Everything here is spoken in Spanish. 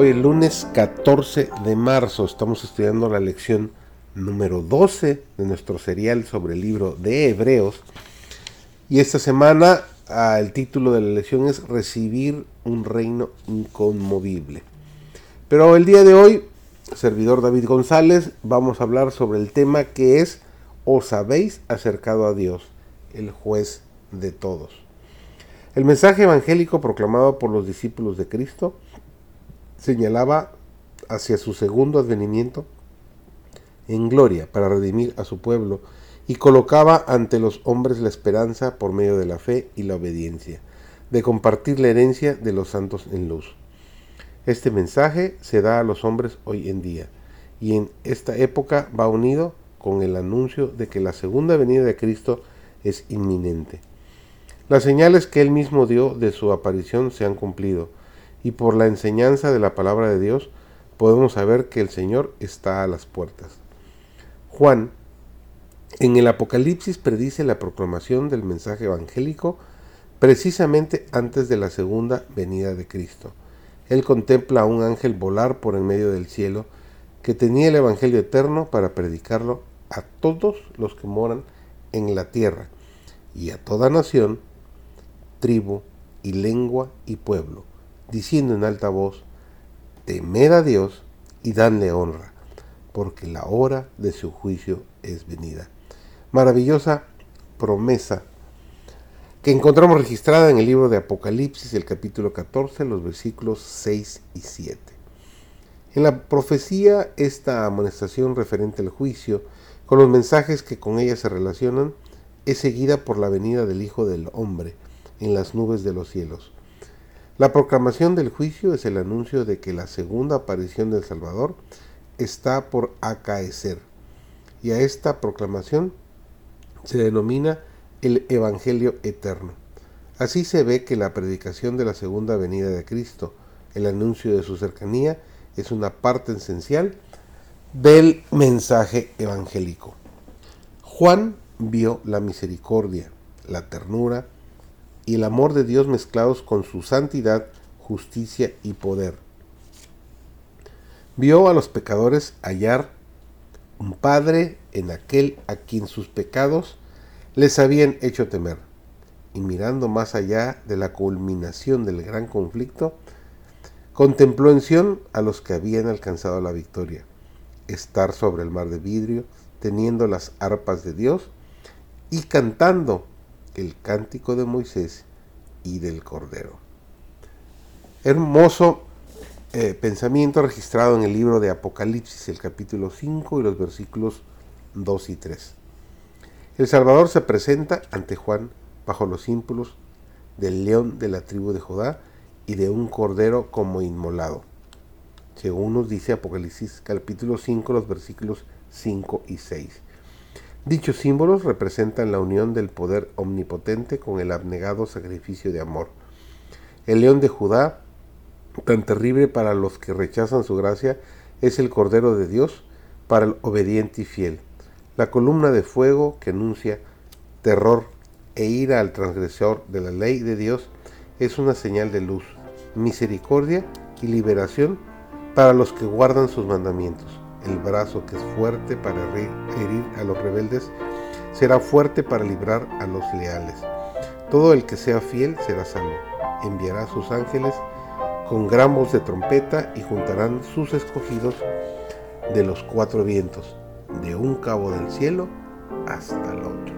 Hoy es lunes 14 de marzo, estamos estudiando la lección número 12 de nuestro serial sobre el libro de Hebreos. Y esta semana ah, el título de la lección es Recibir un reino inconmovible. Pero el día de hoy, servidor David González, vamos a hablar sobre el tema que es Os habéis acercado a Dios, el juez de todos. El mensaje evangélico proclamado por los discípulos de Cristo señalaba hacia su segundo advenimiento en gloria para redimir a su pueblo y colocaba ante los hombres la esperanza por medio de la fe y la obediencia, de compartir la herencia de los santos en luz. Este mensaje se da a los hombres hoy en día y en esta época va unido con el anuncio de que la segunda venida de Cristo es inminente. Las señales que él mismo dio de su aparición se han cumplido y por la enseñanza de la palabra de Dios podemos saber que el Señor está a las puertas. Juan en el Apocalipsis predice la proclamación del mensaje evangélico precisamente antes de la segunda venida de Cristo. Él contempla a un ángel volar por en medio del cielo que tenía el Evangelio eterno para predicarlo a todos los que moran en la tierra y a toda nación, tribu y lengua y pueblo diciendo en alta voz, temed a Dios y danle honra, porque la hora de su juicio es venida. Maravillosa promesa que encontramos registrada en el libro de Apocalipsis, el capítulo 14, los versículos 6 y 7. En la profecía, esta amonestación referente al juicio, con los mensajes que con ella se relacionan, es seguida por la venida del Hijo del Hombre en las nubes de los cielos la proclamación del juicio es el anuncio de que la segunda aparición del Salvador está por acaecer. Y a esta proclamación se denomina el Evangelio Eterno. Así se ve que la predicación de la segunda venida de Cristo, el anuncio de su cercanía, es una parte esencial del mensaje evangélico. Juan vio la misericordia, la ternura, y el amor de Dios mezclados con su santidad, justicia y poder. Vio a los pecadores hallar un Padre en aquel a quien sus pecados les habían hecho temer. Y mirando más allá de la culminación del gran conflicto, contempló en Sión a los que habían alcanzado la victoria, estar sobre el mar de vidrio, teniendo las arpas de Dios y cantando el cántico de Moisés y del Cordero. Hermoso eh, pensamiento registrado en el libro de Apocalipsis, el capítulo 5 y los versículos 2 y 3. El Salvador se presenta ante Juan bajo los símbolos del león de la tribu de Judá y de un cordero como inmolado. Según nos dice Apocalipsis capítulo 5, los versículos 5 y 6. Dichos símbolos representan la unión del poder omnipotente con el abnegado sacrificio de amor. El león de Judá, tan terrible para los que rechazan su gracia, es el Cordero de Dios para el obediente y fiel. La columna de fuego que anuncia terror e ira al transgresor de la ley de Dios es una señal de luz, misericordia y liberación para los que guardan sus mandamientos el brazo que es fuerte para herir a los rebeldes, será fuerte para librar a los leales. Todo el que sea fiel será salvo. Enviará a sus ángeles con gran voz de trompeta y juntarán sus escogidos de los cuatro vientos, de un cabo del cielo hasta el otro.